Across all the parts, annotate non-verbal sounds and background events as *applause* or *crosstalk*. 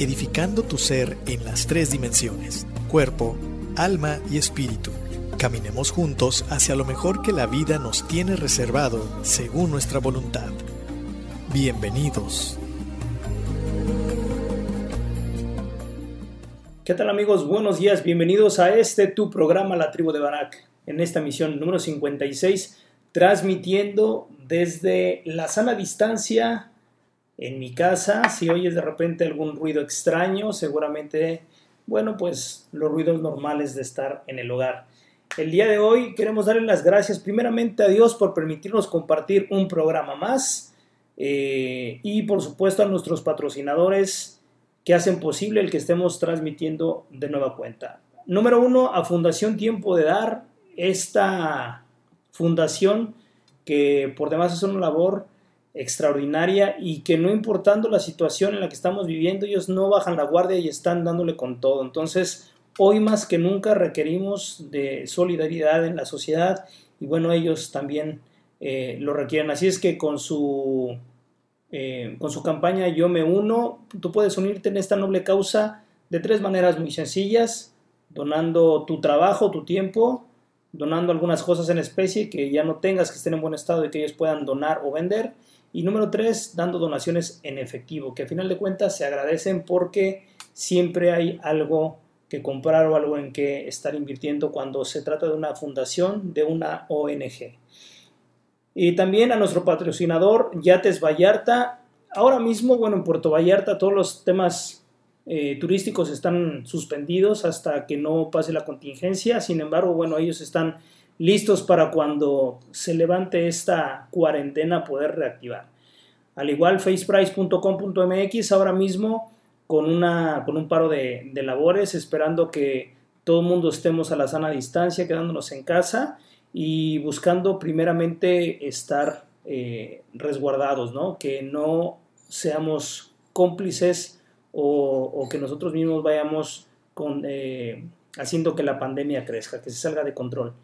edificando tu ser en las tres dimensiones, cuerpo, alma y espíritu. Caminemos juntos hacia lo mejor que la vida nos tiene reservado según nuestra voluntad. Bienvenidos. ¿Qué tal amigos? Buenos días, bienvenidos a este tu programa La Tribu de Barak, en esta misión número 56, transmitiendo desde la sana distancia en mi casa. Si oyes de repente algún ruido extraño, seguramente, bueno, pues los ruidos normales de estar en el hogar. El día de hoy queremos darle las gracias primeramente a Dios por permitirnos compartir un programa más eh, y por supuesto a nuestros patrocinadores que hacen posible el que estemos transmitiendo de nueva cuenta. Número uno, a Fundación Tiempo de Dar, esta fundación que por demás es una labor extraordinaria y que no importando la situación en la que estamos viviendo, ellos no bajan la guardia y están dándole con todo. Entonces, Hoy más que nunca requerimos de solidaridad en la sociedad y bueno, ellos también eh, lo requieren. Así es que con su, eh, con su campaña Yo me uno, tú puedes unirte en esta noble causa de tres maneras muy sencillas, donando tu trabajo, tu tiempo, donando algunas cosas en especie que ya no tengas, que estén en buen estado y que ellos puedan donar o vender. Y número tres, dando donaciones en efectivo, que a final de cuentas se agradecen porque siempre hay algo que comprar o algo en que estar invirtiendo cuando se trata de una fundación, de una ONG. Y también a nuestro patrocinador Yates Vallarta. Ahora mismo, bueno, en Puerto Vallarta todos los temas eh, turísticos están suspendidos hasta que no pase la contingencia. Sin embargo, bueno, ellos están listos para cuando se levante esta cuarentena poder reactivar. Al igual, faceprice.com.mx ahora mismo con, una, con un paro de, labores, esperando que todo el mundo estemos a la sana distancia, quedándonos en casa y buscando primeramente estar eh, resguardados, ¿no? que no seamos cómplices o, que nosotros mismos vayamos con, eh, haciendo que la pandemia crezca, que se salga de control.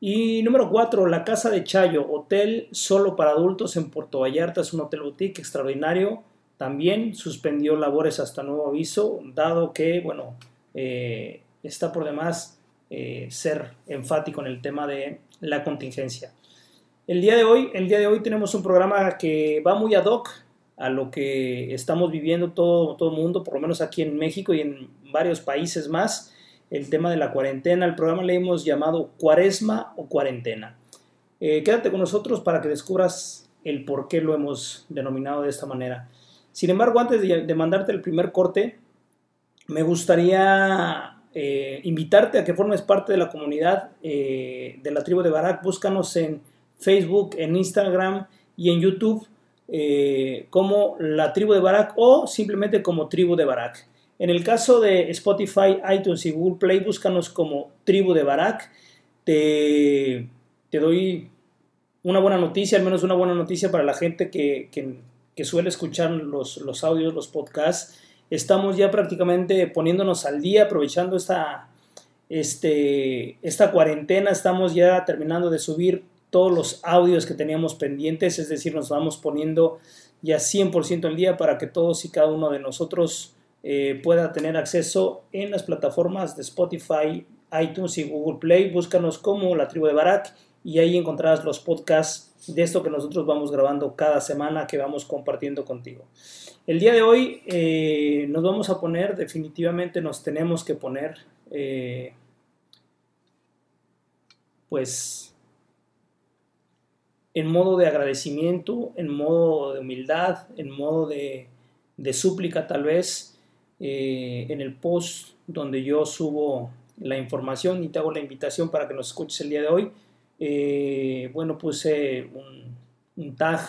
Y número cuatro, la Casa de Chayo, hotel solo para adultos en Puerto Vallarta, es un hotel boutique extraordinario, también suspendió labores hasta nuevo aviso, dado que, bueno, eh, está por demás eh, ser enfático en el tema de la contingencia. El día de hoy, el día de hoy tenemos un programa que va muy ad hoc a lo que estamos viviendo todo todo mundo, por lo menos aquí en México y en varios países más, el tema de la cuarentena. El programa le hemos llamado Cuaresma o Cuarentena. Eh, quédate con nosotros para que descubras el por qué lo hemos denominado de esta manera. Sin embargo, antes de, mandarte el primer corte, me gustaría eh, invitarte a que formes parte de la comunidad eh, de la tribu de Barak. Búscanos en Facebook, en Instagram y en YouTube como la tribu de Barak o simplemente como tribu de Barak. En el caso de Spotify, iTunes y Google Play, búscanos como tribu de Barak. Te, doy una buena noticia, al menos una buena noticia para la gente que, suele escuchar los, los audios, los podcasts, estamos ya prácticamente poniéndonos al día, aprovechando esta, este, esta cuarentena, estamos ya terminando de subir todos los audios que teníamos pendientes, es decir, nos vamos poniendo ya 100% al día para que todos y cada uno de nosotros eh, pueda tener acceso en las plataformas de Spotify, iTunes y Google Play. Búscanos como la tribu de Barak y ahí encontrarás los podcasts de esto que nosotros vamos grabando cada semana que vamos compartiendo contigo. El día de hoy eh, nos vamos a poner, definitivamente nos tenemos que poner, eh, pues, en modo de agradecimiento, en modo de humildad, en modo de, súplica tal vez, eh, en el post donde yo subo la información y te hago la invitación para que nos escuches el día de hoy. bueno, puse un, tag,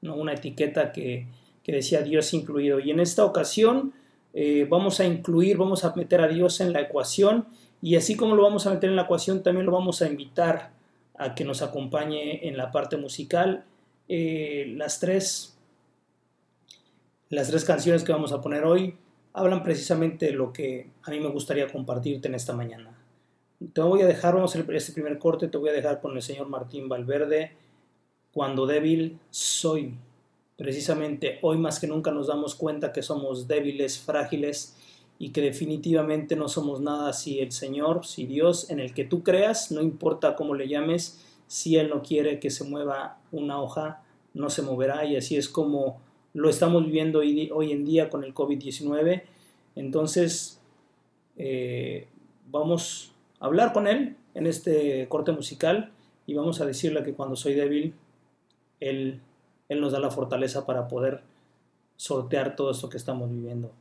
¿no? una etiqueta que decía Dios incluido. Y en esta ocasión eh, vamos a incluir, vamos a meter a Dios en la ecuación y así como lo vamos a meter en la ecuación, también lo vamos a invitar a que nos acompañe en la parte musical. Eh, las tres las tres canciones que vamos a poner hoy hablan precisamente de lo que a mí me gustaría compartirte en esta mañana. Te voy a dejar, vamos a hacer este primer corte, te voy a dejar con el señor Martín Valverde, Cuando débil soy. Precisamente hoy más que nunca nos damos cuenta que somos débiles, frágiles y que definitivamente no somos nada si el Señor, si Dios en el que tú creas, no importa cómo le llames, si Él no quiere que se mueva una hoja, no se moverá. Y así es como lo estamos viviendo hoy, en día con el COVID-19. Entonces, eh, vamos a hablar con Él en este corte musical y vamos a decirle que cuando soy débil, Él él nos da la fortaleza para poder sortear todo esto que estamos viviendo.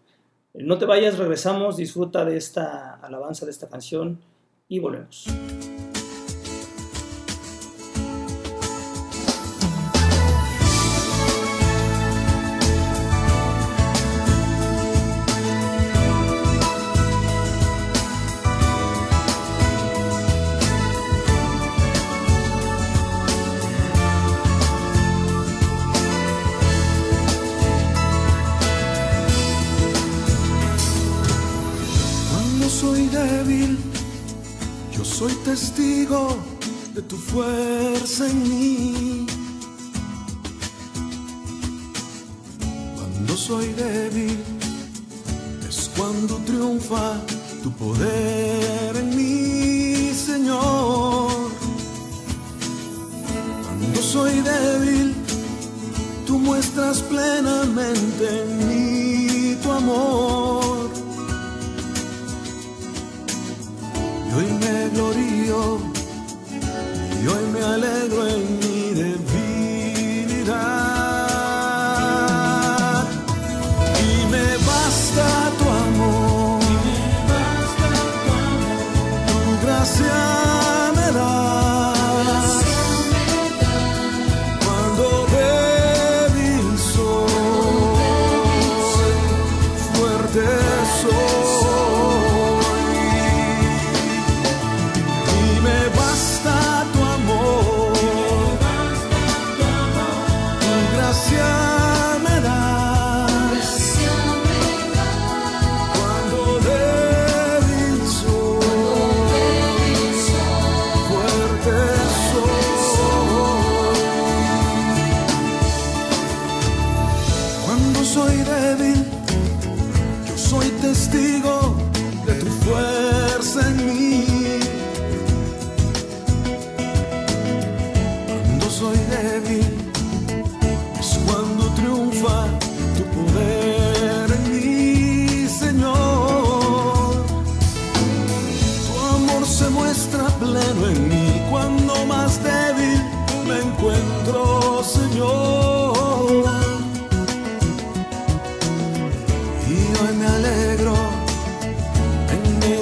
No te vayas, regresamos, disfruta de esta alabanza, de esta canción y volvemos. De tu fuerza en mí. Cuando soy débil es cuando triunfa tu poder en mí, Señor. Cuando soy débil, tú muestras plenamente en mí tu amor. Y hoy me glorío alegro en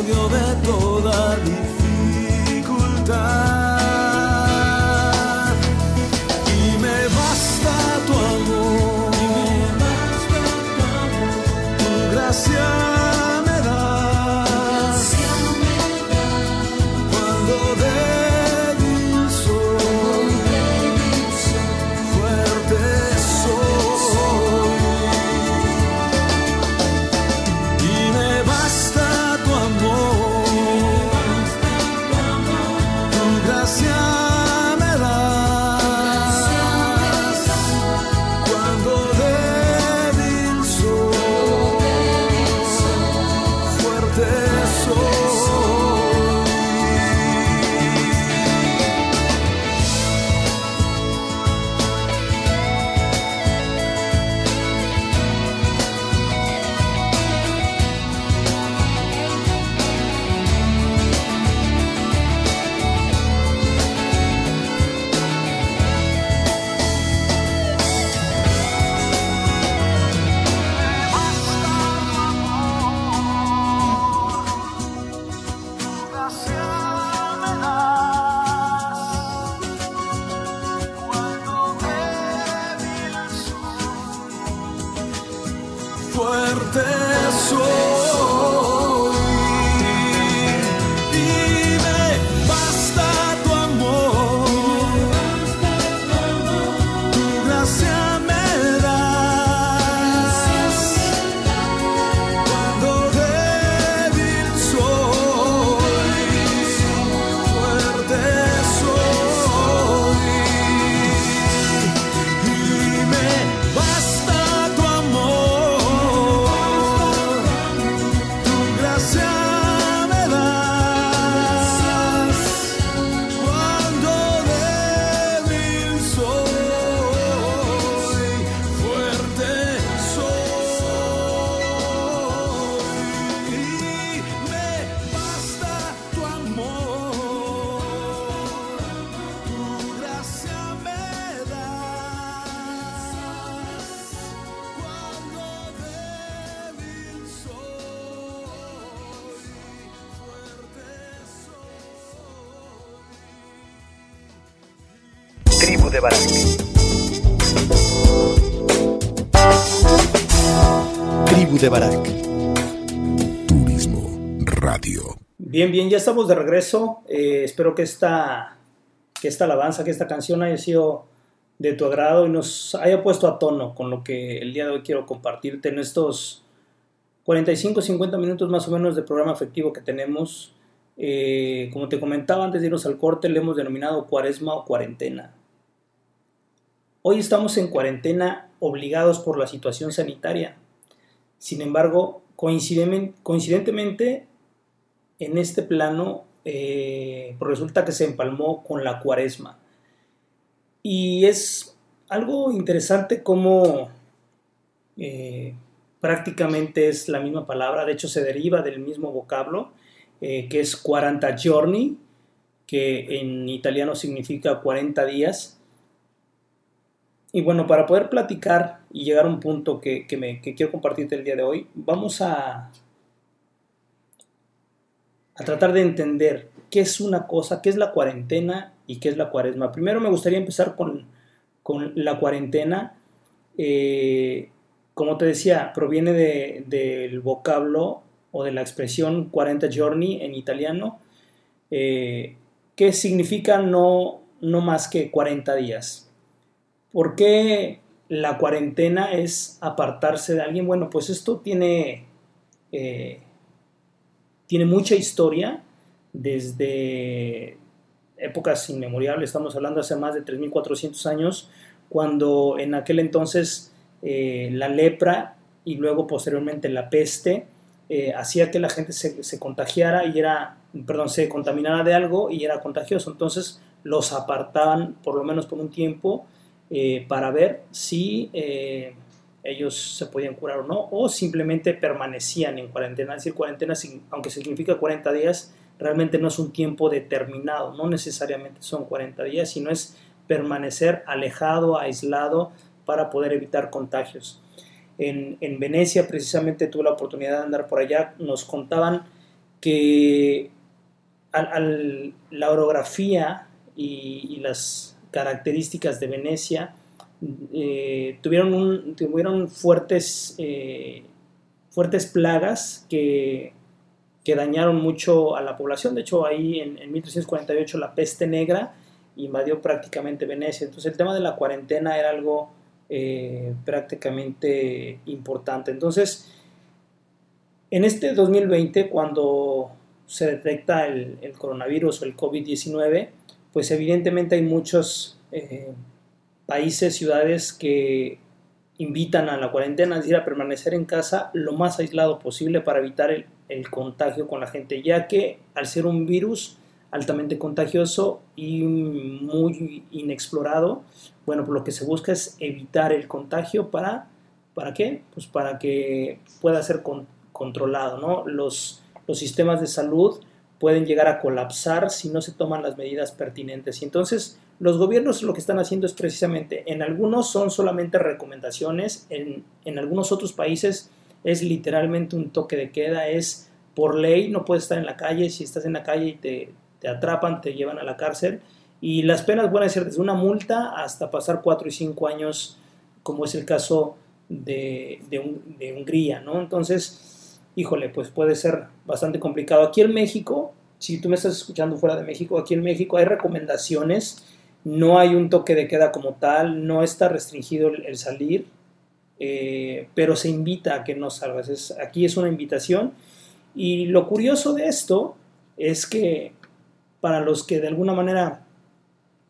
de toda Bien, bien, ya estamos de regreso. Eh, espero que esta, que esta alabanza, que esta canción haya sido de tu agrado y nos haya puesto a tono con lo que el día de hoy quiero compartirte en estos 45, 50 minutos más o menos de programa efectivo que tenemos. Eh, como te comentaba antes de irnos al corte, le hemos denominado cuaresma o cuarentena. Hoy estamos en cuarentena obligados por la situación sanitaria. Sin embargo, coincidentemente, en este plano eh, pues resulta que se empalmó con la cuaresma. Y es algo interesante como eh, prácticamente es la misma palabra, de hecho se deriva del mismo vocablo, eh, que es 40 giorni, que en italiano significa 40 días. Y bueno, para poder platicar y llegar a un punto que, que quiero compartirte el día de hoy, vamos a a tratar de entender qué es una cosa, qué es la cuarentena y qué es la cuaresma. Primero me gustaría empezar con, la cuarentena. Eh, como te decía, proviene del vocablo o de la expresión 40 giorni en italiano, eh, que significa no, no más que 40 días. ¿Por qué la cuarentena es apartarse de alguien? Bueno, pues esto tiene eh, tiene mucha historia desde épocas inmemoriales, estamos hablando hace más de 3.400 años, cuando en aquel entonces eh, la lepra y luego posteriormente la peste eh, hacía que la gente se, contagiara y era, perdón, se contaminara de algo y era contagioso. Entonces los apartaban por lo menos por un tiempo eh, para ver si ellos se podían curar o no, o simplemente permanecían en cuarentena. Es decir, cuarentena, aunque significa 40 días, realmente no es un tiempo determinado, no necesariamente son 40 días, sino es permanecer alejado, aislado, para poder evitar contagios. En, Venecia, precisamente tuve la oportunidad de andar por allá, nos contaban que la orografía y las características de Venecia eh, tuvieron, tuvieron fuertes, eh, fuertes plagas que, que, dañaron mucho a la población. De hecho, ahí en, 1348 la peste negra invadió prácticamente Venecia. Entonces el tema de la cuarentena era algo eh, prácticamente importante. Entonces, en este 2020, cuando se detecta el, el coronavirus o el COVID-19, pues evidentemente hay muchos países, ciudades que invitan a la cuarentena, es decir, a permanecer en casa lo más aislado posible para evitar el, contagio con la gente, ya que al ser un virus altamente contagioso y muy inexplorado, bueno, pues lo que se busca es evitar el contagio para, ¿para qué? Pues para que pueda ser controlado, ¿no? Los, los sistemas de salud pueden llegar a colapsar si no se toman las medidas pertinentes. Y entonces los gobiernos lo que están haciendo es precisamente, en algunos son solamente recomendaciones, en, algunos otros países es literalmente un toque de queda, es por ley, no puedes estar en la calle, si estás en la calle y te, atrapan, te llevan a la cárcel. Y las penas pueden ser desde una multa hasta pasar cuatro y cinco años, como es el caso de, de, Hungría, ¿no? Entonces, híjole, pues puede ser bastante complicado. Aquí en México, si tú me estás escuchando fuera de México, aquí en México hay recomendaciones, no hay un toque de queda como tal, no está restringido el, salir, eh, pero se invita a que no salgas. aquí es una invitación. Y lo curioso de esto es que para los que de alguna manera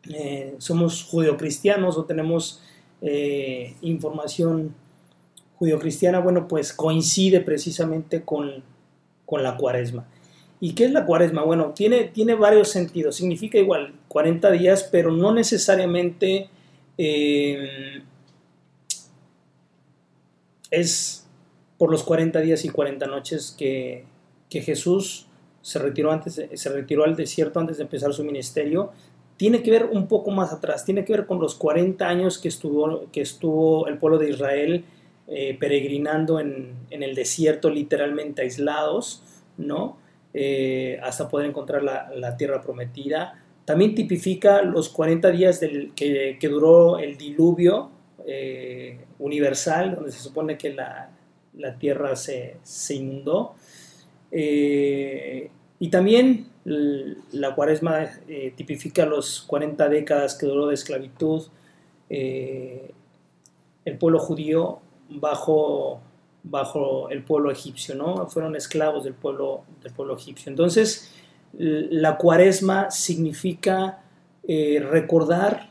eh, somos judeocristianos o tenemos eh, información judeocristiana, bueno, pues coincide precisamente con, la cuaresma. ¿Y qué es la cuaresma? Bueno, tiene, tiene varios sentidos. Significa igual 40 días, pero no necesariamente eh, es por los 40 días y 40 noches que, que Jesús se retiró, antes, se retiró al desierto antes de empezar su ministerio, tiene que ver un poco más atrás, tiene que ver con los 40 años que estuvo, que estuvo el pueblo de Israel eh, peregrinando en, el desierto, literalmente aislados, ¿no? Eh, hasta poder encontrar la, tierra prometida. También tipifica los 40 días que, duró el diluvio eh, universal, donde se supone que la, tierra se, inundó. y también la cuaresma tipifica los 40 décadas que duró de esclavitud. el pueblo judío bajo, bajo el pueblo egipcio, ¿no? Fueron esclavos del pueblo, del pueblo egipcio. Entonces, la cuaresma significa eh, recordar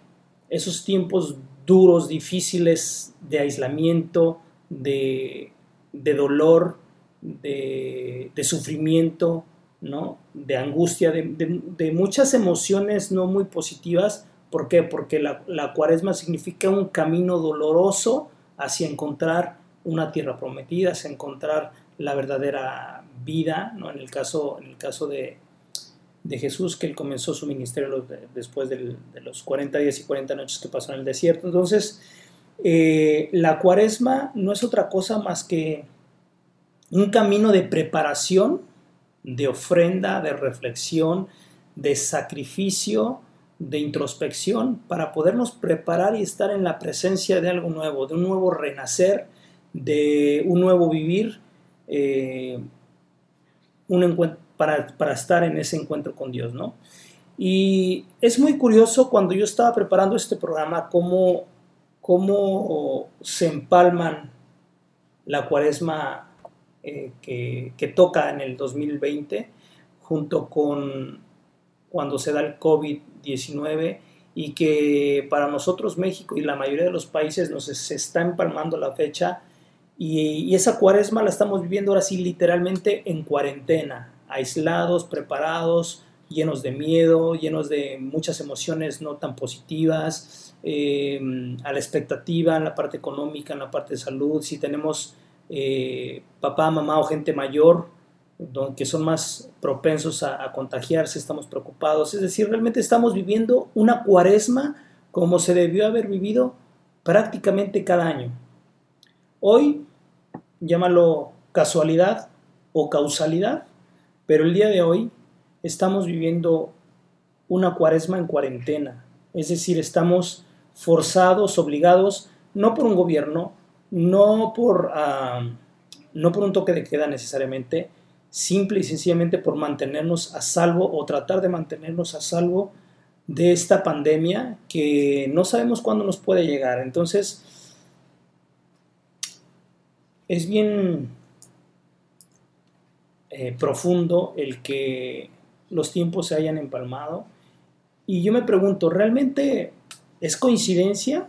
esos tiempos duros, difíciles de aislamiento, de, dolor, de, sufrimiento, ¿no? de angustia, de, muchas emociones no muy positivas. ¿Por qué? Porque la, la cuaresma significa un camino doloroso hacia encontrar una tierra prometida, hacia encontrar la verdadera vida, ¿no? en el caso, en el caso de, Jesús, que él comenzó su ministerio después de los 40 días y 40 noches que pasó en el desierto. Entonces, eh, la cuaresma no es otra cosa más que un camino de preparación, de ofrenda, de reflexión, de sacrificio, de introspección para podernos preparar y estar en la presencia de algo nuevo, de un nuevo renacer, de un nuevo vivir, eh, para, para, estar en ese encuentro con Dios, ¿no? Y es muy curioso cuando yo estaba preparando este programa cómo, cómo se empalman la cuaresma eh, que, que toca en el 2020 junto con cuando se da el COVID-19 y que para nosotros México y la mayoría de los países nos se está empalmando la fecha y, esa cuaresma la estamos viviendo ahora sí literalmente en cuarentena, aislados, preparados, llenos de miedo, llenos de muchas emociones no tan positivas, eh, a la expectativa en la parte económica, en la parte de salud, si tenemos eh, papá, mamá o gente mayor, que son más propensos a, contagiarse, estamos preocupados. Es decir, realmente estamos viviendo una cuaresma como se debió haber vivido prácticamente cada año. Hoy, llámalo casualidad o causalidad, pero el día de hoy estamos viviendo una cuaresma en cuarentena. Es decir, estamos forzados, obligados, no por un gobierno, no por, ah, no por un toque de queda necesariamente, simple y sencillamente por mantenernos a salvo o tratar de mantenernos a salvo de esta pandemia que no sabemos cuándo nos puede llegar. Entonces, es bien eh, profundo el que los tiempos se hayan empalmado. Y yo me pregunto, ¿realmente es coincidencia?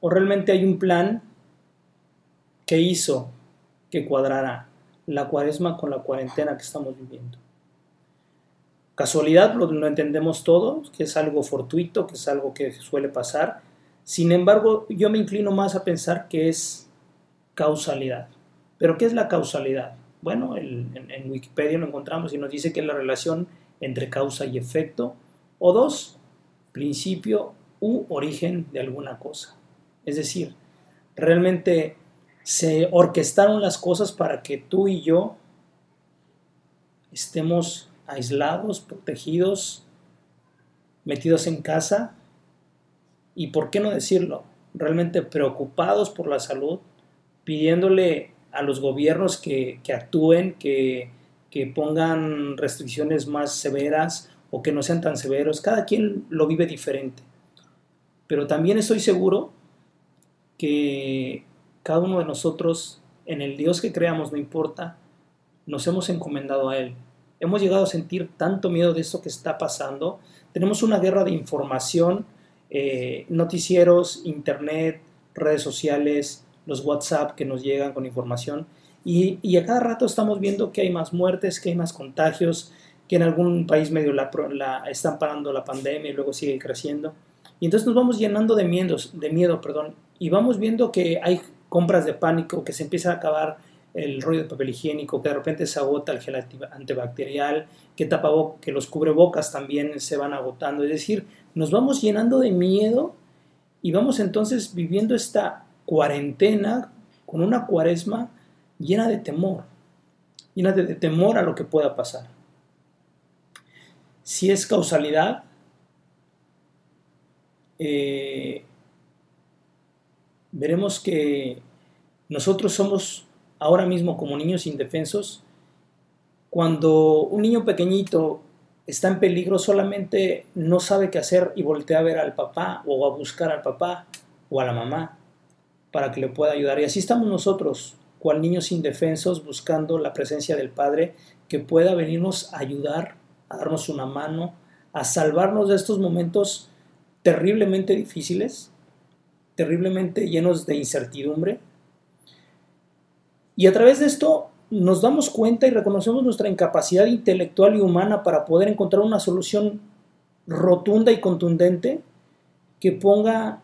¿O realmente hay un plan que hizo que cuadrara la cuaresma con la cuarentena que estamos viviendo. Casualidad lo, entendemos todos, que es algo fortuito, que es algo que suele pasar. Sin embargo, yo me inclino más a pensar que es causalidad. ¿Pero qué es la causalidad? Bueno, en, Wikipedia lo encontramos y nos dice que es la relación entre causa y efecto, o dos, principio u origen de alguna cosa. Es decir, realmente se orquestaron las cosas para que tú y yo estemos aislados, protegidos, metidos en casa y, ¿por qué no decirlo? Realmente preocupados por la salud, pidiéndole a los gobiernos que, que actúen, que, que pongan restricciones más severas o que no sean tan severos. Cada quien lo vive diferente. Pero también estoy seguro que cada uno de nosotros, en el Dios que creamos, no importa, nos hemos encomendado a Él. Hemos llegado a sentir tanto miedo de esto que está pasando. Tenemos una guerra de información, eh, noticieros, internet, redes sociales, los WhatsApp que nos llegan con información. Y, a cada rato estamos viendo que hay más muertes, que hay más contagios, que en algún país medio la, la, están parando la pandemia y luego sigue creciendo. Y entonces nos vamos llenando de, miedos, de miedo perdón, y vamos viendo que hay compras de pánico, que se empieza a acabar el rollo de papel higiénico, que de repente se agota el gel antibacterial, que, que los cubrebocas también se van agotando. Es decir, nos vamos llenando de miedo y vamos entonces viviendo esta cuarentena con una cuaresma llena de temor, llena de, temor a lo que pueda pasar. Si es causalidad, eh, veremos que nosotros somos ahora mismo como niños indefensos. Cuando un niño pequeñito está en peligro, solamente no sabe qué hacer y voltea a ver al papá o a buscar al papá o a la mamá para que le pueda ayudar. Y así estamos nosotros cual niños indefensos buscando la presencia del Padre que pueda venirnos a ayudar, a darnos una mano, a salvarnos de estos momentos terriblemente difíciles, terriblemente llenos de incertidumbre. Y a través de esto nos damos cuenta y reconocemos nuestra incapacidad intelectual y humana para poder encontrar una solución rotunda y contundente que ponga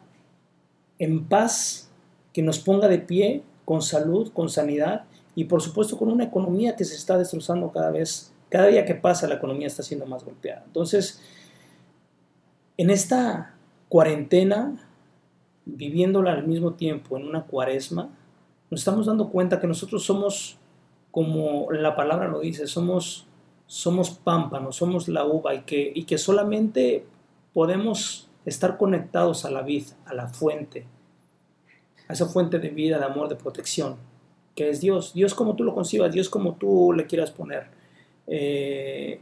en paz, que nos ponga de pie con salud, con sanidad y por supuesto con una economía que se está destrozando cada vez, cada día que pasa la economía está siendo más golpeada. Entonces, en esta cuarentena, viviéndola al mismo tiempo en una cuaresma, nos estamos dando cuenta que nosotros somos, como la palabra lo dice, somos, somos pámpanos, somos la uva y que, y que solamente podemos estar conectados a la vid, a la fuente, a esa fuente de vida, de amor, de protección, que es Dios. Dios como tú lo concibas, Dios como tú le quieras poner. Eh,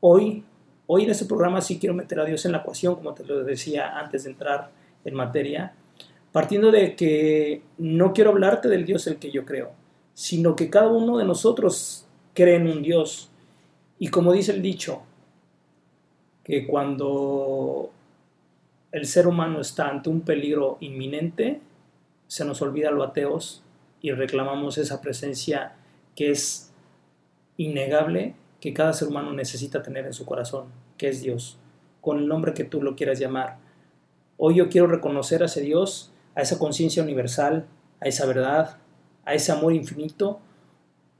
hoy, hoy en este programa sí quiero meter a Dios en la ecuación, como te lo decía antes de entrar en materia, partiendo de que no quiero hablarte del Dios el que yo creo, sino que cada uno de nosotros cree en un Dios. Y como dice el dicho, que cuando el ser humano está ante un peligro inminente, se nos olvida lo ateos y reclamamos esa presencia que es innegable que cada ser humano necesita tener en su corazón, que es Dios, con el nombre que tú lo quieras llamar. Hoy yo quiero reconocer a ese Dios, a esa conciencia universal, a esa verdad, a ese amor infinito,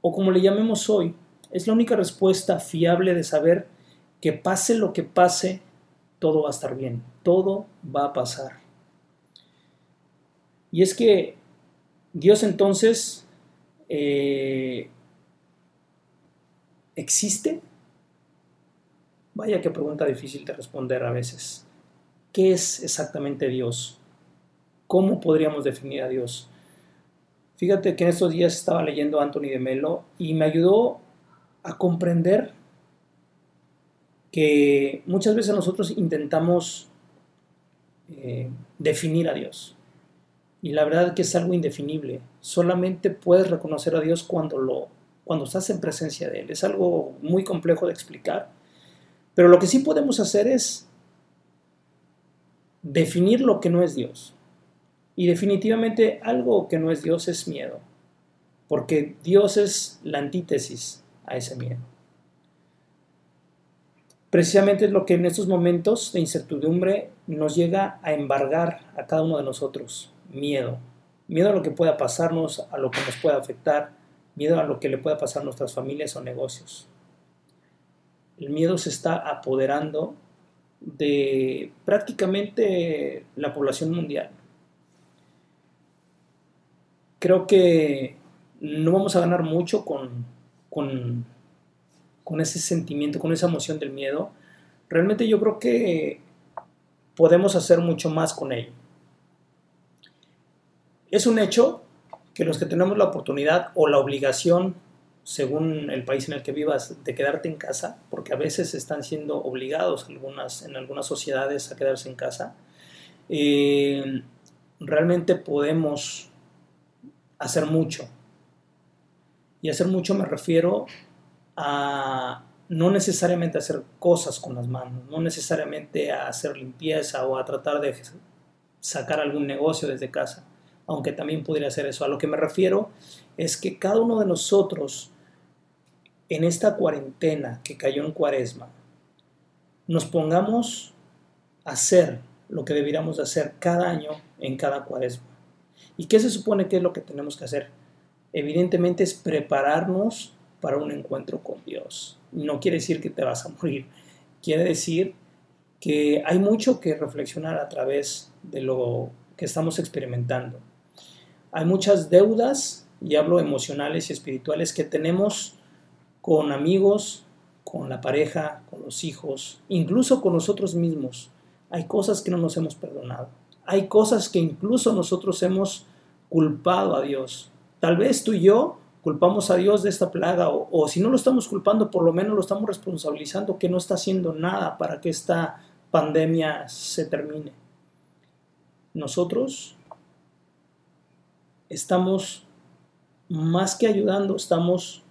o como le llamemos hoy, es la única respuesta fiable de saber que pase lo que pase, todo va a estar bien, todo va a pasar. Y es que Dios entonces eh, existe. Vaya qué pregunta difícil de responder a veces. ¿Qué es exactamente Dios? ¿Cómo podríamos definir a Dios? Fíjate que en estos días estaba leyendo Anthony de Melo y me ayudó a comprender que muchas veces nosotros intentamos eh, definir a Dios. Y la verdad que es algo indefinible. Solamente puedes reconocer a Dios cuando, lo, cuando estás en presencia de Él. Es algo muy complejo de explicar. Pero lo que sí podemos hacer es definir lo que no es Dios. Y definitivamente algo que no es Dios es miedo. Porque Dios es la antítesis a ese miedo. Precisamente es lo que en estos momentos de incertidumbre nos llega a embargar a cada uno de nosotros miedo. Miedo a lo que pueda pasarnos, a lo que nos pueda afectar, miedo a lo que le pueda pasar a nuestras familias o negocios. El miedo se está apoderando de prácticamente la población mundial. Creo que no vamos a ganar mucho con, con, con ese sentimiento, con esa emoción del miedo. Realmente yo creo que podemos hacer mucho más con ello. Es un hecho que los que tenemos la oportunidad o la obligación, según el país en el que vivas, de quedarte en casa, porque a veces están siendo obligados en algunas sociedades a quedarse en casa, eh, realmente podemos hacer mucho. Y hacer mucho me refiero a no necesariamente hacer cosas con las manos, no necesariamente a hacer limpieza o a tratar de sacar algún negocio desde casa, aunque también podría hacer eso. A lo que me refiero es que cada uno de nosotros en esta cuarentena que cayó en cuaresma, nos pongamos a hacer lo que deberíamos hacer cada año en cada cuaresma. ¿Y qué se supone que es lo que tenemos que hacer? Evidentemente es prepararnos para un encuentro con Dios. No quiere decir que te vas a morir, quiere decir que hay mucho que reflexionar a través de lo que estamos experimentando. Hay muchas deudas, y hablo emocionales y espirituales, que tenemos con amigos, con la pareja, con los hijos, incluso con nosotros mismos. Hay cosas que no nos hemos perdonado. Hay cosas que incluso nosotros hemos culpado a Dios. Tal vez tú y yo culpamos a Dios de esta plaga o, si no lo estamos culpando, por lo menos lo estamos responsabilizando que no está haciendo nada para que esta pandemia se termine. Nosotros estamos más que ayudando, estamos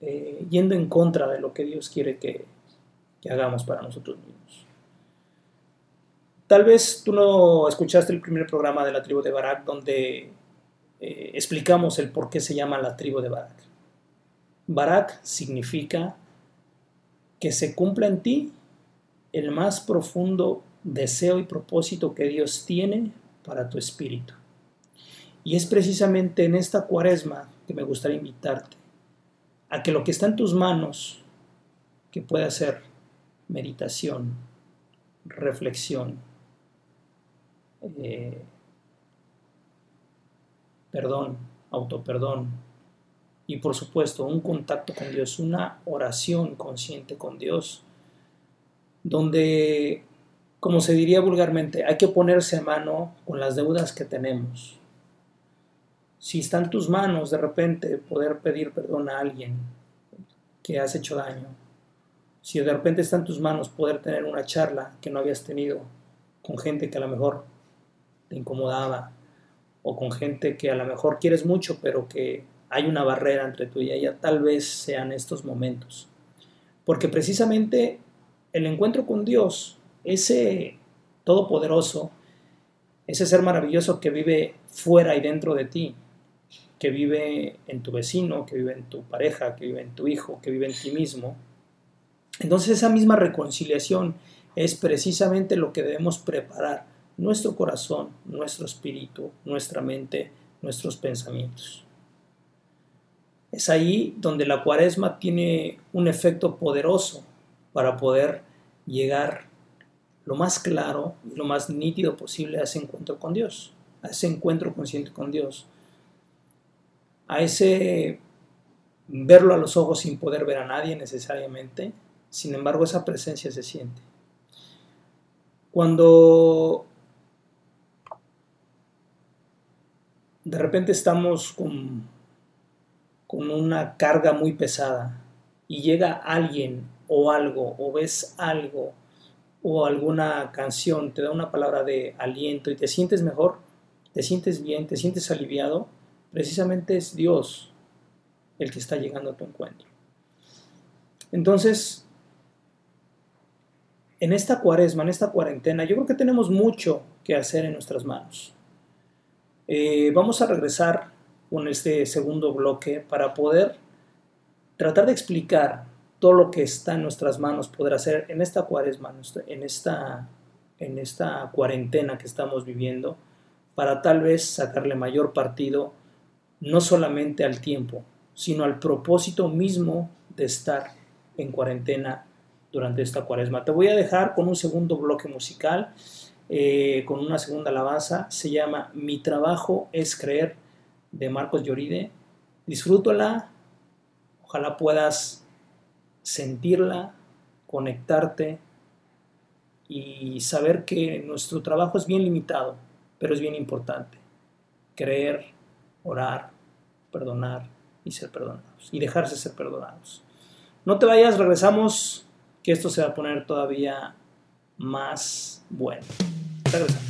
eh, yendo en contra de lo que Dios quiere que, hagamos para nosotros mismos. Tal vez tú no escuchaste el primer programa de la tribu de Barak donde eh, explicamos el por qué se llama la tribu de Barak. Barak significa que se cumpla en ti el más profundo deseo y propósito que Dios tiene para tu espíritu. Y es precisamente en esta cuaresma que me gustaría invitarte a que lo que está en tus manos, que pueda ser meditación, reflexión, eh, perdón, autoperdón y por supuesto un contacto con Dios, una oración consciente con Dios, donde, como se diría vulgarmente, hay que ponerse a mano con las deudas que tenemos. Si está en tus manos de repente poder pedir perdón a alguien que has hecho daño, si de repente está en tus manos poder tener una charla que no habías tenido con gente que a lo mejor te incomodaba, o con gente que a lo mejor quieres mucho, pero que hay una barrera entre tú y ella, tal vez sean estos momentos. Porque precisamente el encuentro con Dios, ese todopoderoso, ese ser maravilloso que vive fuera y dentro de ti, que vive en tu vecino, que vive en tu pareja, que vive en tu hijo, que vive en ti mismo. Entonces esa misma reconciliación es precisamente lo que debemos preparar nuestro corazón, nuestro espíritu, nuestra mente, nuestros pensamientos. Es ahí donde la cuaresma tiene un efecto poderoso para poder llegar lo más claro y lo más nítido posible a ese encuentro con Dios, a ese encuentro consciente con Dios, a ese verlo a los ojos sin poder ver a nadie necesariamente, sin embargo esa presencia se siente. Cuando de repente estamos con, con una carga muy pesada y llega alguien o algo, o ves algo, o alguna canción, te da una palabra de aliento y te sientes mejor, te sientes bien, te sientes aliviado, precisamente es Dios el que está llegando a tu encuentro. Entonces, en esta cuaresma, en esta cuarentena, yo creo que tenemos mucho que hacer en nuestras manos. Eh, vamos a regresar con este segundo bloque para poder tratar de explicar todo lo que está en nuestras manos poder hacer en esta cuaresma, en esta, en esta cuarentena que estamos viviendo, para tal vez sacarle mayor partido no solamente al tiempo, sino al propósito mismo de estar en cuarentena durante esta cuaresma. Te voy a dejar con un segundo bloque musical eh, con una segunda alabanza. Se llama Mi trabajo es creer de Marcos Lloride. Disfrútala. Ojalá puedas sentirla, conectarte y saber que nuestro trabajo es bien limitado, pero es bien importante. Creer orar, perdonar y ser perdonados. Y dejarse ser perdonados. No te vayas, regresamos, que esto se va a poner todavía más bueno. Regresamos.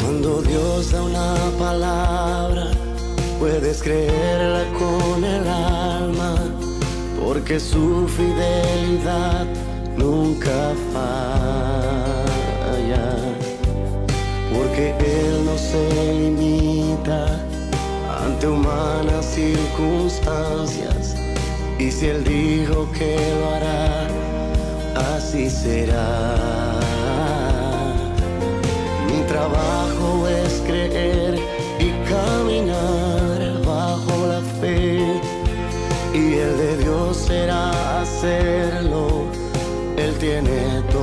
Cuando Dios da una palabra, puedes creerla con el alma, porque su fidelidad nunca falla, porque Él no se limita ante humanas circunstancias, y si Él dijo que lo hará, así será. Mi trabajo es creer y caminar hacerlo. Él tiene todo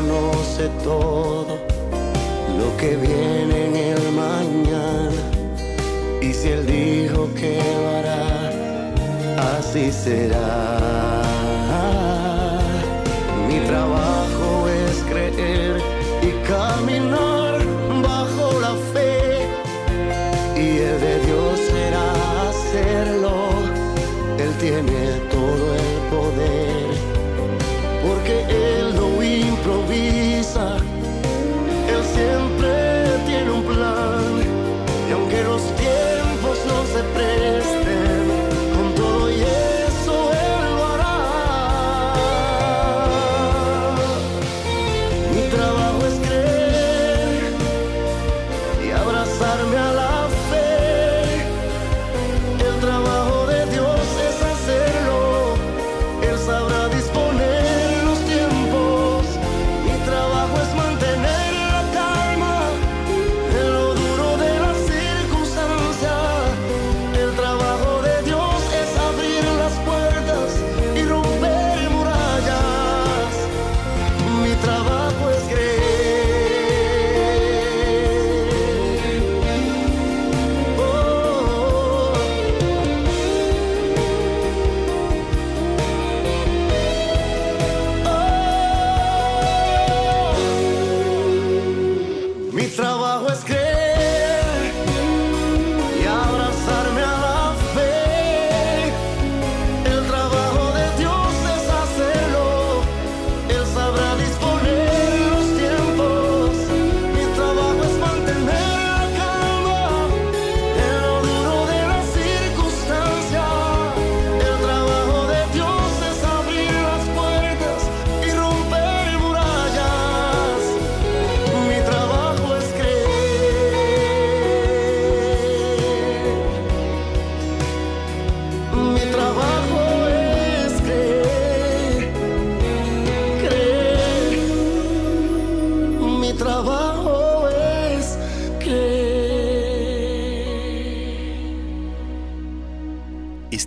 conoce todo lo que viene en el mañana. Y si él dijo que lo hará, así será. Mi trabajo es creer y caminar bajo la fe. Y el de Dios será hacerlo. Él tiene todo el poder. Porque Él no Él siempre tiene un plan. Y aunque los tiempos no se presten,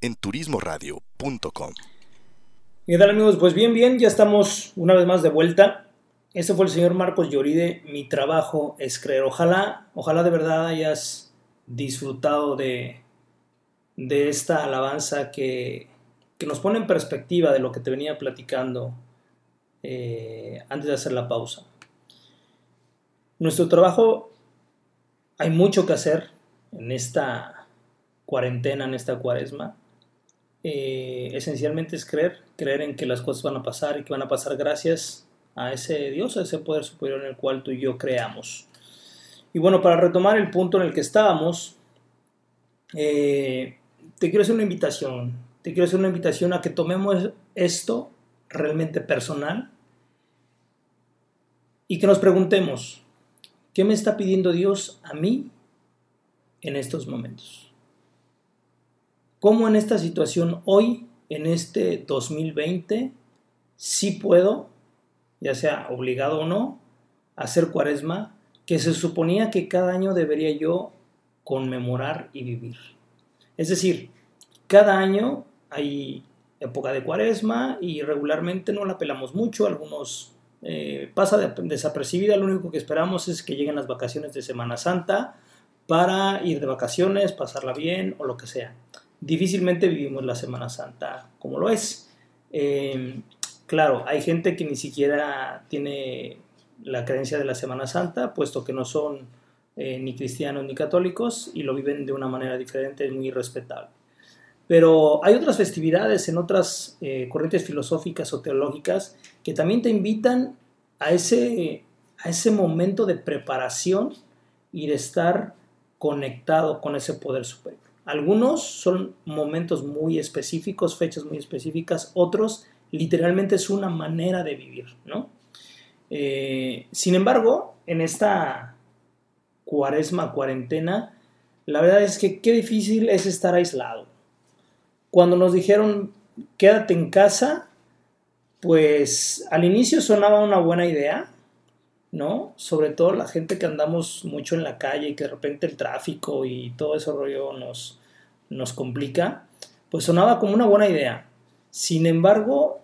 en turismoradio.com. ¿Qué tal amigos? Pues bien, bien, ya estamos una vez más de vuelta. Este fue el señor Marcos Lloride. Mi trabajo es creer. Ojalá, ojalá de verdad hayas disfrutado de, de esta alabanza que, que nos pone en perspectiva de lo que te venía platicando eh, antes de hacer la pausa. Nuestro trabajo, hay mucho que hacer en esta cuarentena, en esta cuaresma. Eh, esencialmente es creer, creer en que las cosas van a pasar y que van a pasar gracias a ese Dios, a ese poder superior en el cual tú y yo creamos. Y bueno, para retomar el punto en el que estábamos, eh, te quiero hacer una invitación, te quiero hacer una invitación a que tomemos esto realmente personal y que nos preguntemos, ¿qué me está pidiendo Dios a mí en estos momentos? ¿Cómo en esta situación hoy, en este 2020, sí puedo, ya sea obligado o no, hacer cuaresma que se suponía que cada año debería yo conmemorar y vivir? Es decir, cada año hay época de cuaresma y regularmente no la pelamos mucho, algunos eh, pasa de, desapercibida, lo único que esperamos es que lleguen las vacaciones de Semana Santa para ir de vacaciones, pasarla bien o lo que sea. Difícilmente vivimos la Semana Santa como lo es. Eh, claro, hay gente que ni siquiera tiene la creencia de la Semana Santa, puesto que no son eh, ni cristianos ni católicos y lo viven de una manera diferente, es muy respetable. Pero hay otras festividades en otras eh, corrientes filosóficas o teológicas que también te invitan a ese, a ese momento de preparación y de estar conectado con ese poder superior. Algunos son momentos muy específicos, fechas muy específicas, otros literalmente es una manera de vivir, ¿no? Eh, sin embargo, en esta cuaresma, cuarentena, la verdad es que qué difícil es estar aislado cuando nos dijeron quédate en casa, pues al inicio sonaba una buena idea, ¿no? Sobre todo la gente que andamos mucho en la calle y que de repente el tráfico y todo ese rollo nos, nos complica, pues sonaba como una buena idea. Sin embargo,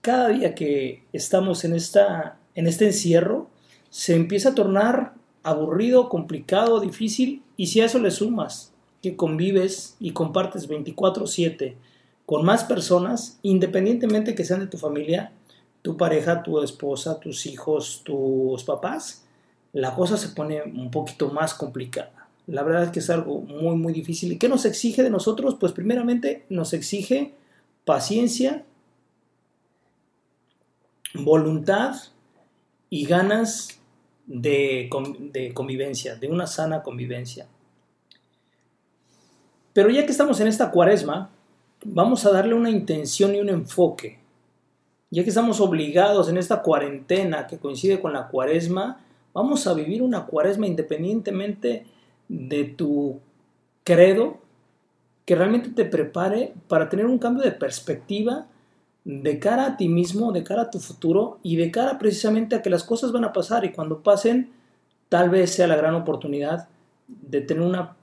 cada día que estamos en, esta, en este encierro, se empieza a tornar aburrido, complicado, difícil, y si a eso le sumas que convives y compartes 24/7 con más personas, independientemente que sean de tu familia, tu pareja, tu esposa, tus hijos, tus papás, la cosa se pone un poquito más complicada. La verdad es que es algo muy, muy difícil. ¿Y qué nos exige de nosotros? Pues primeramente nos exige paciencia, voluntad y ganas de, de convivencia, de una sana convivencia. Pero ya que estamos en esta cuaresma, vamos a darle una intención y un enfoque. Ya que estamos obligados en esta cuarentena que coincide con la cuaresma, vamos a vivir una cuaresma independientemente de tu credo, que realmente te prepare para tener un cambio de perspectiva de cara a ti mismo, de cara a tu futuro y de cara precisamente a que las cosas van a pasar y cuando pasen, tal vez sea la gran oportunidad de tener una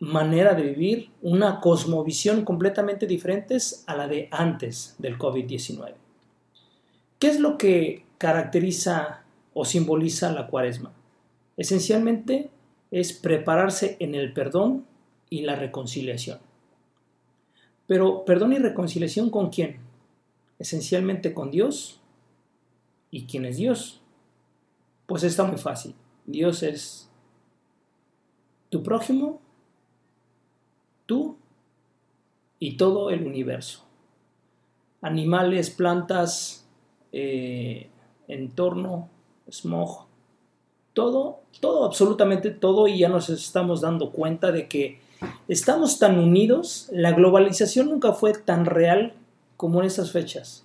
manera de vivir, una cosmovisión completamente diferente a la de antes del COVID-19. ¿Qué es lo que caracteriza o simboliza la cuaresma? Esencialmente es prepararse en el perdón y la reconciliación. Pero perdón y reconciliación con quién? Esencialmente con Dios ¿Y quién es Dios? Pues está muy fácil. Dios es tu prójimo, tú y todo el universo. Animales, plantas, eh, entorno, smog, todo, todo, absolutamente todo, y ya nos estamos dando cuenta de que estamos tan unidos, la globalización nunca fue tan real como en estas fechas,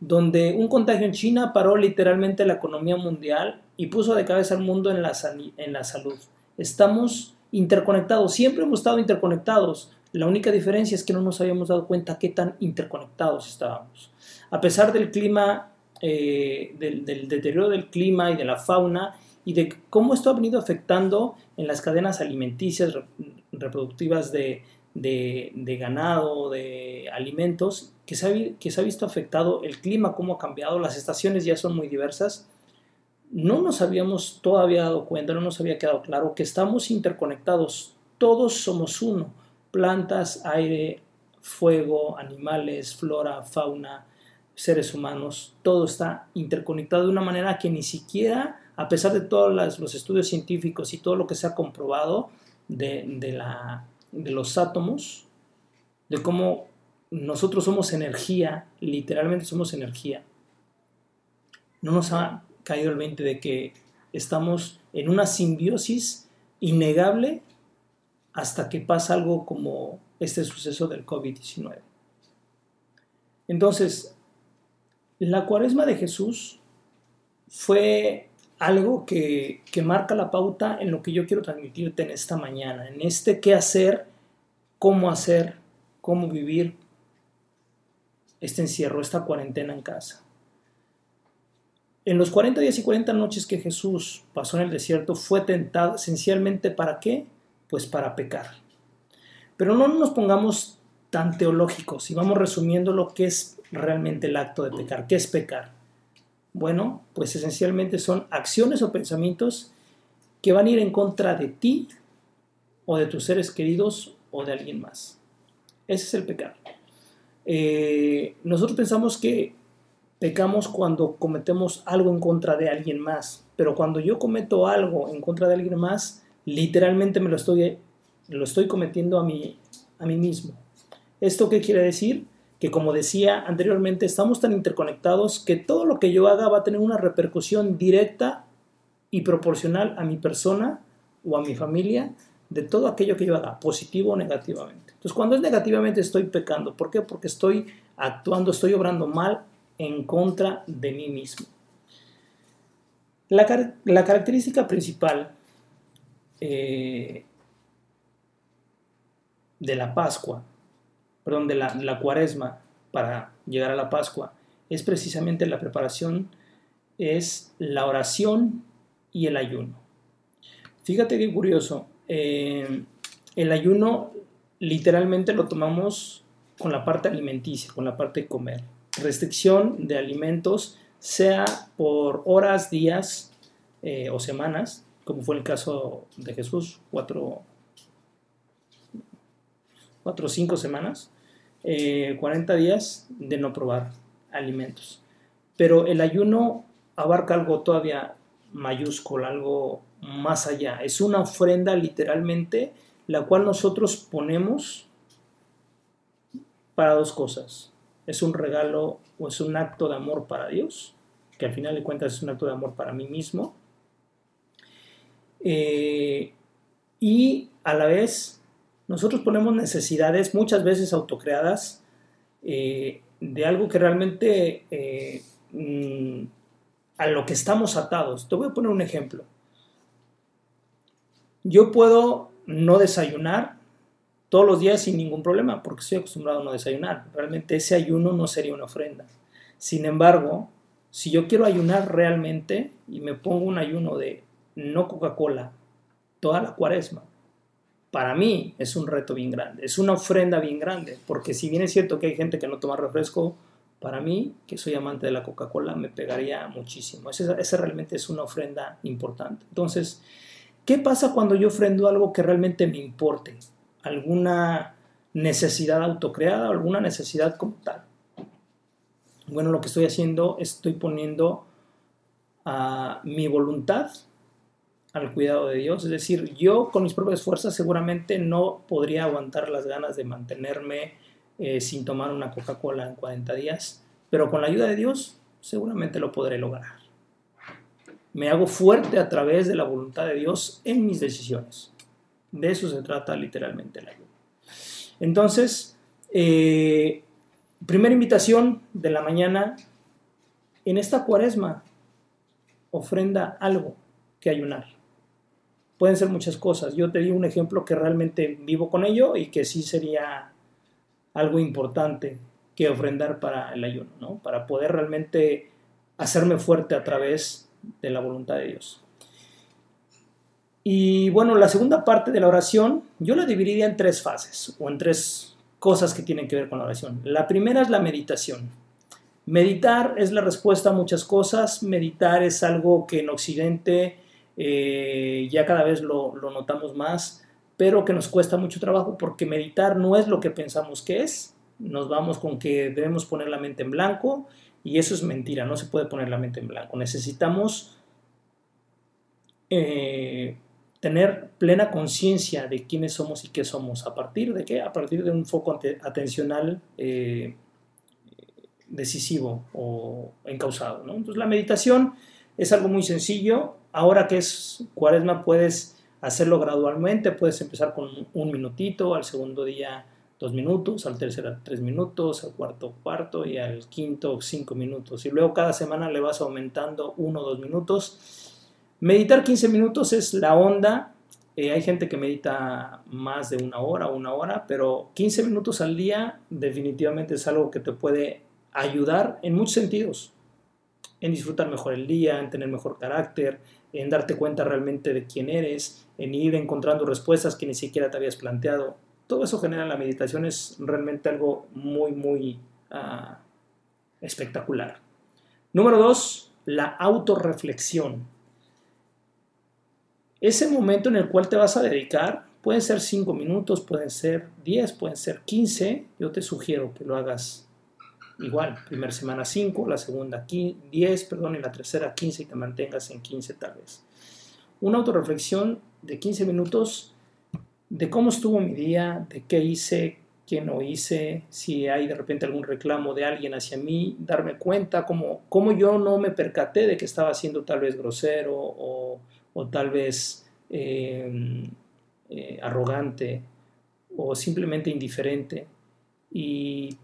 donde un contagio en China paró literalmente la economía mundial y puso de cabeza al mundo en la, en la salud. Estamos interconectados, siempre hemos estado interconectados, la única diferencia es que no nos habíamos dado cuenta qué tan interconectados estábamos. A pesar del clima, eh, del, deterioro del clima y de la fauna, y de cómo esto ha venido afectando en las cadenas alimenticias reproductivas de, ganado, de alimentos, que se, ha, que se ha visto afectado el clima, cómo ha cambiado, las estaciones ya son muy diversas, no nos habíamos todavía dado cuenta, no nos había quedado claro que estamos interconectados, todos somos uno plantas, aire, fuego, animales, flora, fauna, seres humanos, todo está interconectado de una manera que ni siquiera, a pesar de todos los estudios científicos y todo lo que se ha comprobado de, la, de los átomos, de cómo nosotros somos energía, literalmente somos energía, no nos ha caído el 20 de que estamos en una simbiosis innegable hasta que pasa algo como este suceso del COVID-19. Entonces, la cuaresma de Jesús fue algo que, marca la pauta en lo que yo quiero transmitirte en esta mañana, en este qué hacer, cómo hacer, cómo vivir este encierro, esta cuarentena en casa. En los 40 días y 40 noches que Jesús pasó en el desierto fue tentado esencialmente para qué? pues para pecar. Pero no nos pongamos tan teológicos y vamos resumiendo lo que es realmente el acto de pecar. ¿Qué es pecar? Bueno, pues esencialmente son acciones o pensamientos que van a ir en contra de ti o de tus seres queridos o de alguien más. Ese es el pecar. Eh, nosotros pensamos que pecamos cuando cometemos algo en contra de alguien más, pero cuando yo cometo algo en contra de alguien más, literalmente me lo estoy, lo estoy cometiendo a mí, a mí mismo. ¿Esto qué quiere decir? Que como decía anteriormente, estamos tan interconectados que todo lo que yo haga va a tener una repercusión directa y proporcional a mi persona o a mi familia de todo aquello que yo haga, positivo o negativamente. Entonces, cuando es negativamente estoy pecando. ¿Por qué? Porque estoy actuando, estoy obrando mal en contra de mí mismo. La, la característica principal eh, de la Pascua, perdón, de la, cuaresma para llegar a la Pascua, es precisamente la preparación, es la oración y el ayuno. Fíjate qué curioso, eh, el ayuno literalmente lo tomamos con la parte alimenticia, con la parte de comer. Restricción de alimentos, sea por horas, días eh, o semanas, como fue el caso de Jesús, cuatro, cuatro o cinco semanas, 40 eh, días de no probar alimentos. Pero el ayuno abarca algo todavía mayúsculo, algo más allá. Es una ofrenda literalmente la cual nosotros ponemos para dos cosas. Es un regalo o es un acto de amor para Dios, que al final de cuentas es un acto de amor para mí mismo, eh, y a la vez, nosotros ponemos necesidades muchas veces autocreadas eh, de algo que realmente eh, mm, a lo que estamos atados. Te voy a poner un ejemplo. Yo puedo no desayunar todos los días sin ningún problema, porque estoy acostumbrado a no desayunar. Realmente ese ayuno no sería una ofrenda. Sin embargo, si yo quiero ayunar realmente y me pongo un ayuno de no Coca-Cola, toda la cuaresma. Para mí es un reto bien grande, es una ofrenda bien grande, porque si bien es cierto que hay gente que no toma refresco, para mí, que soy amante de la Coca-Cola, me pegaría muchísimo. Esa, realmente es una ofrenda importante. Entonces, ¿qué pasa cuando yo ofrendo algo que realmente me importe? ¿Alguna necesidad autocreada, alguna necesidad como tal? Bueno, lo que estoy haciendo, estoy poniendo a mi voluntad al cuidado de Dios. Es decir, yo con mis propias fuerzas seguramente no podría aguantar las ganas de mantenerme eh, sin tomar una Coca-Cola en 40 días, pero con la ayuda de Dios seguramente lo podré lograr. Me hago fuerte a través de la voluntad de Dios en mis decisiones. De eso se trata literalmente la ayuda. Entonces, eh, primera invitación de la mañana, en esta cuaresma, ofrenda algo que ayunar. Pueden ser muchas cosas. Yo te di un ejemplo que realmente vivo con ello y que sí sería algo importante que ofrendar para el ayuno, ¿no? Para poder realmente hacerme fuerte a través de la voluntad de Dios. Y bueno, la segunda parte de la oración yo la dividiría en tres fases o en tres cosas que tienen que ver con la oración. La primera es la meditación. Meditar es la respuesta a muchas cosas. Meditar es algo que en Occidente eh, ya cada vez lo, notamos más, pero que nos cuesta mucho trabajo porque meditar no es lo que pensamos que es. Nos vamos con que debemos poner la mente en blanco y eso es mentira, no se puede poner la mente en blanco. Necesitamos eh, tener plena conciencia de quiénes somos y qué somos. ¿A partir de qué? A partir de un foco atencional eh, decisivo o encausado. Entonces la meditación es algo muy sencillo. Ahora que es cuaresma puedes hacerlo gradualmente, puedes empezar con un minutito, al segundo día dos minutos, al tercero tres minutos, al cuarto cuarto y al quinto cinco minutos. Y luego cada semana le vas aumentando uno o dos minutos. Meditar 15 minutos es la onda. Eh, hay gente que medita más de una hora, una hora, pero 15 minutos al día definitivamente es algo que te puede ayudar en muchos sentidos. En disfrutar mejor el día, en tener mejor carácter, en darte cuenta realmente de quién eres, en ir encontrando respuestas que ni siquiera te habías planteado todo eso genera la meditación, es realmente algo muy, muy ah, espectacular. Número dos, la autorreflexión. Ese momento en el cual te vas a dedicar, pueden ser 5 minutos, pueden ser 10, pueden ser 15. Yo te sugiero que lo hagas igual. Primera semana 5, la segunda 10, perdón, y la tercera 15 y te mantengas en 15 tal vez. Una autorreflexión de 15 minutos de cómo estuvo mi día, de qué hice, qué no hice, si hay de repente algún reclamo de alguien hacia mí, darme cuenta cómo, cómo yo no me percaté de que estaba siendo tal vez grosero o, tal vez em, eh, arrogante o simplemente indiferente. Y,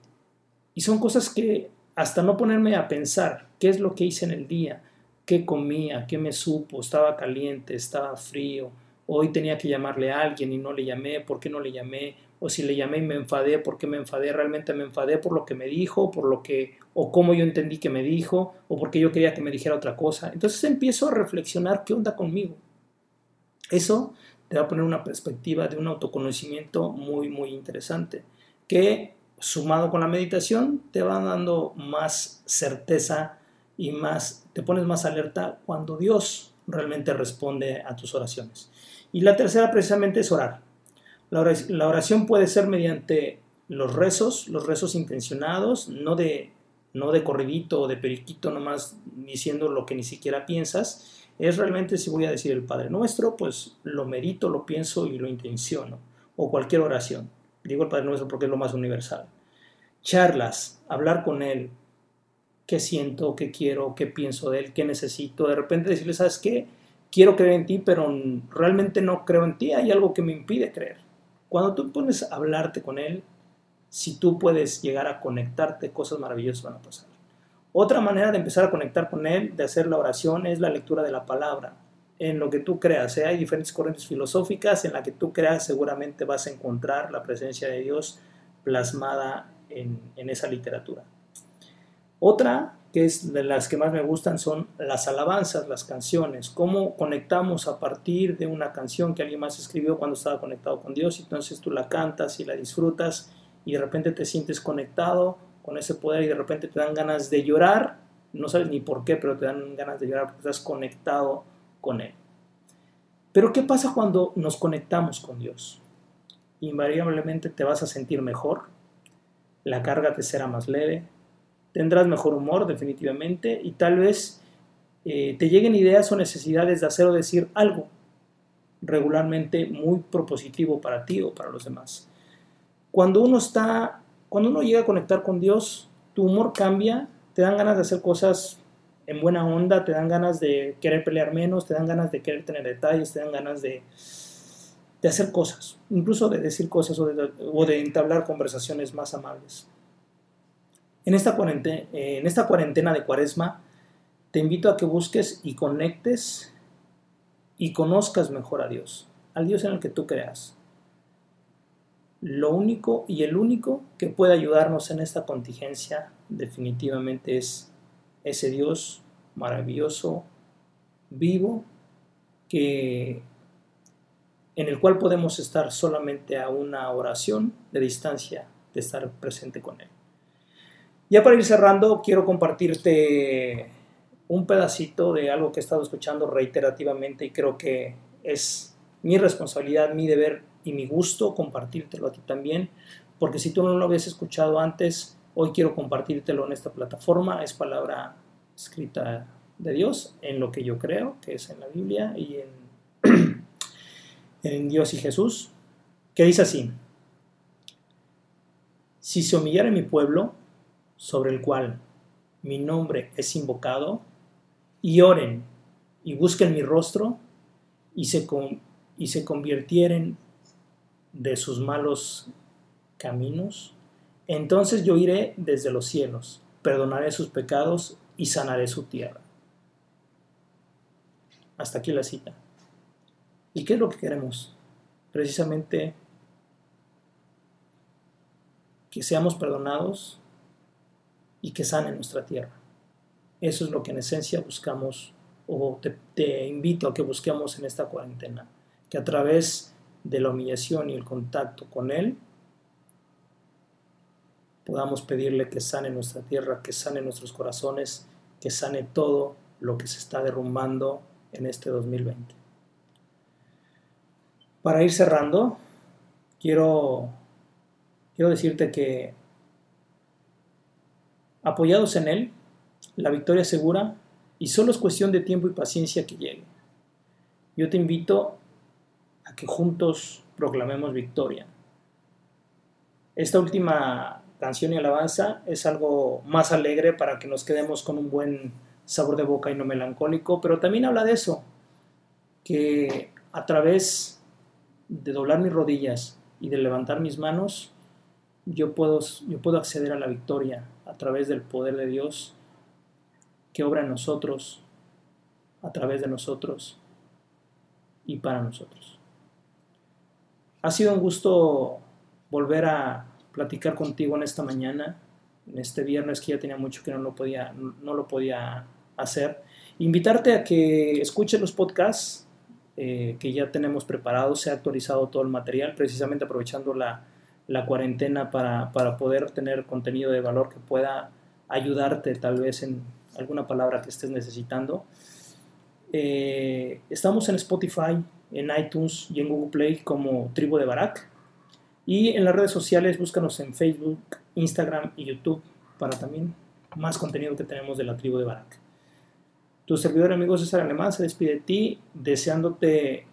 y son cosas que hasta no ponerme a pensar qué es lo que hice en el día, qué comía, qué me supo, estaba caliente, estaba frío, hoy tenía que llamarle a alguien y no le llamé, ¿por qué no le llamé? O si le llamé y me enfadé, ¿por qué me enfadé? ¿Realmente me enfadé por lo que me dijo, por lo que, o cómo yo entendí que me dijo, o porque yo quería que me dijera otra cosa? Entonces empiezo a reflexionar qué onda conmigo. Eso te va a poner una perspectiva de un autoconocimiento muy, muy interesante, que sumado con la meditación te va dando más certeza y más, te pones más alerta cuando Dios realmente responde a tus oraciones. Y la tercera precisamente es orar. La oración puede ser mediante los rezos, los rezos intencionados, no de, no de corridito o de periquito nomás diciendo lo que ni siquiera piensas. Es realmente si voy a decir el Padre Nuestro, pues lo medito, lo pienso y lo intenciono. O cualquier oración. Digo el Padre Nuestro porque es lo más universal. Charlas, hablar con Él, qué siento, qué quiero, qué pienso de Él, qué necesito. De repente decirle, ¿sabes qué? quiero creer en ti, pero realmente no creo en ti, hay algo que me impide creer. Cuando tú pones a hablarte con Él, si tú puedes llegar a conectarte, cosas maravillosas van a pasar. Otra manera de empezar a conectar con Él, de hacer la oración, es la lectura de la palabra. En lo que tú creas, ¿eh? hay diferentes corrientes filosóficas, en la que tú creas seguramente vas a encontrar la presencia de Dios plasmada en, en esa literatura. Otra que es de las que más me gustan, son las alabanzas, las canciones, cómo conectamos a partir de una canción que alguien más escribió cuando estaba conectado con Dios, entonces tú la cantas y la disfrutas y de repente te sientes conectado con ese poder y de repente te dan ganas de llorar, no sabes ni por qué, pero te dan ganas de llorar porque estás conectado con Él. Pero ¿qué pasa cuando nos conectamos con Dios? Invariablemente te vas a sentir mejor, la carga te será más leve, tendrás mejor humor definitivamente y tal vez eh, te lleguen ideas o necesidades de hacer o decir algo regularmente muy propositivo para ti o para los demás. Cuando uno está, cuando uno llega a conectar con Dios, tu humor cambia, te dan ganas de hacer cosas en buena onda, te dan ganas de querer pelear menos, te dan ganas de querer tener detalles, te dan ganas de, de hacer cosas, incluso de decir cosas o de, entablar conversaciones más amables. En esta, cuarentena, en esta cuarentena de cuaresma, te invito a que busques y conectes y conozcas mejor a Dios, al Dios en el que tú creas. Lo único y el único que puede ayudarnos en esta contingencia definitivamente es ese Dios maravilloso, vivo, que, en el cual podemos estar solamente a una oración de distancia de estar presente con Él. Ya para ir cerrando, quiero compartirte un pedacito de algo que he estado escuchando reiterativamente y creo que es mi responsabilidad, mi deber y mi gusto compartírtelo a ti también, porque si tú no lo habías escuchado antes, hoy quiero compartírtelo en esta plataforma, es palabra escrita de Dios, en lo que yo creo, que es en la Biblia y en, *clears throat* en Dios y Jesús, que dice así, si se humillara mi pueblo, sobre el cual mi nombre es invocado, y oren y busquen mi rostro y se, y se convirtieren de sus malos caminos, entonces yo iré desde los cielos, perdonaré sus pecados y sanaré su tierra. Hasta aquí la cita. ¿Y qué es lo que queremos? Precisamente que seamos perdonados y que sane nuestra tierra. Eso es lo que en esencia buscamos o te, invito a que busquemos en esta cuarentena, que a través de la humillación y el contacto con Él podamos pedirle que sane nuestra tierra, que sane nuestros corazones, que sane todo lo que se está derrumbando en este 2020. Para ir cerrando, quiero, quiero decirte que apoyados en Él, la victoria es segura y solo es cuestión de tiempo y paciencia que llegue. Yo te invito a que juntos proclamemos victoria. Esta última canción y alabanza es algo más alegre para que nos quedemos con un buen sabor de boca y no melancólico, pero también habla de eso, que a través de doblar mis rodillas y de levantar mis manos, yo puedo, yo puedo acceder a la victoria a través del poder de Dios que obra en nosotros, a través de nosotros y para nosotros. Ha sido un gusto volver a platicar contigo en esta mañana, en este viernes que ya tenía mucho que no lo podía, no lo podía hacer. Invitarte a que escuches los podcasts eh, que ya tenemos preparados, se ha actualizado todo el material, precisamente aprovechando la, la cuarentena para, para poder tener contenido de valor que pueda ayudarte tal vez en, alguna palabra que estés necesitando. Eh, estamos en Spotify, en iTunes y en Google Play como Tribu de Barak. Y en las redes sociales búscanos en Facebook, Instagram y YouTube para también más contenido que tenemos de la Tribu de Barak. Tu servidor amigo César Alemán se despide de ti deseándote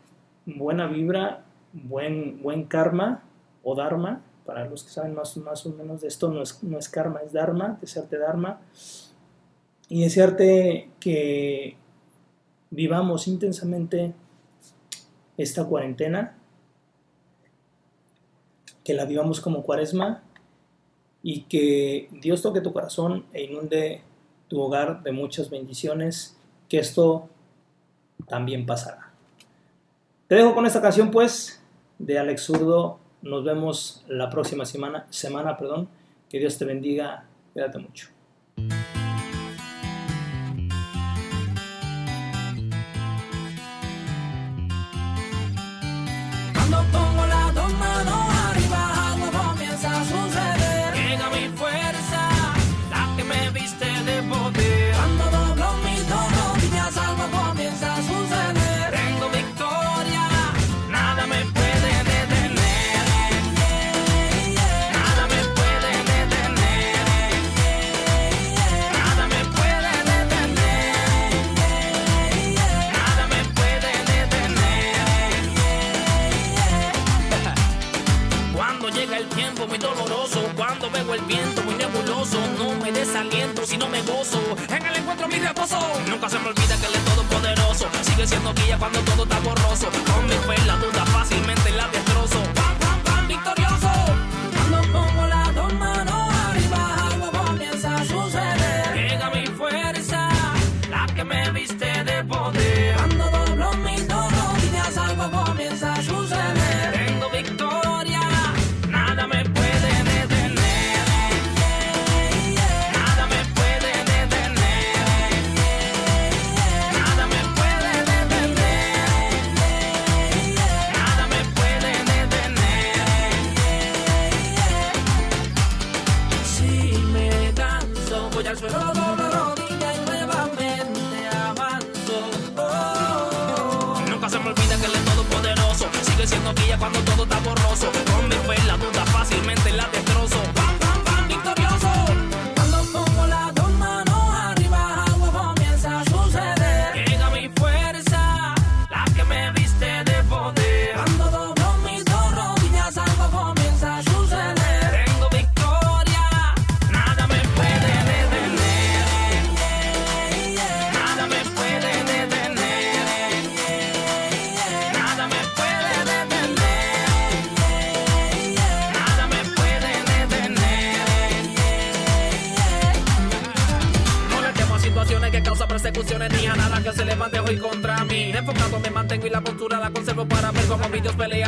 buena vibra, buen, buen karma o dharma. Para los que saben más, más o menos de esto, no es, no es karma, es dharma, desearte dharma y desearte que vivamos intensamente esta cuarentena, que la vivamos como cuaresma y que Dios toque tu corazón e inunde tu hogar de muchas bendiciones, que esto también pasará. Te dejo con esta canción pues de Alex Zurdo. Nos vemos la próxima semana, semana, perdón. Que Dios te bendiga. Cuídate mucho. No me gozo. En el encuentro mi reposo. Nunca se me olvida que él es todopoderoso. Sigue siendo guía cuando todo está borroso. Con mi fe la duda fácilmente la destrozo.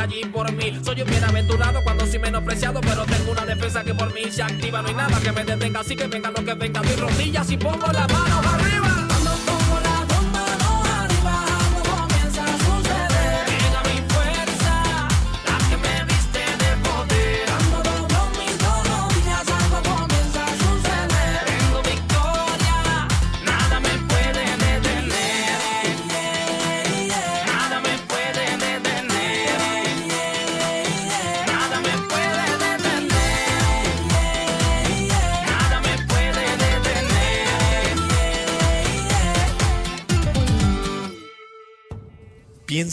Allí por mí. Soy un bienaventurado cuando soy menospreciado, pero tengo una defensa que por mí se activa. No hay nada que me detenga, así que venga lo que venga. Mis rodillas y pongo las manos.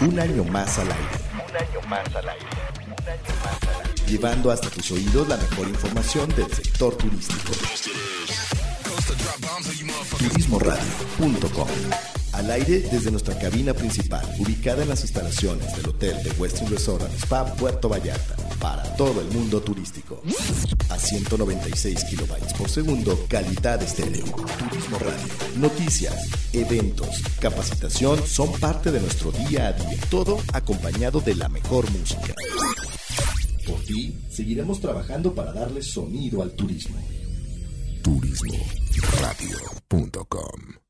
Un año más al aire. Un año más al aire. Un año más al aire. Llevando hasta tus oídos la mejor información del sector turístico. Turismoradio.com Al aire desde nuestra cabina principal, ubicada en las instalaciones del Hotel de Westin Resort and Spa Puerto Vallarta, para todo el mundo turístico. A 196 kilobytes por segundo, calidad estéreo. Turismo Radio. Noticias, eventos, capacitación son parte de nuestro día a día. Todo acompañado de la mejor música. Por ti, seguiremos trabajando para darle sonido al turismo. turismoradio.com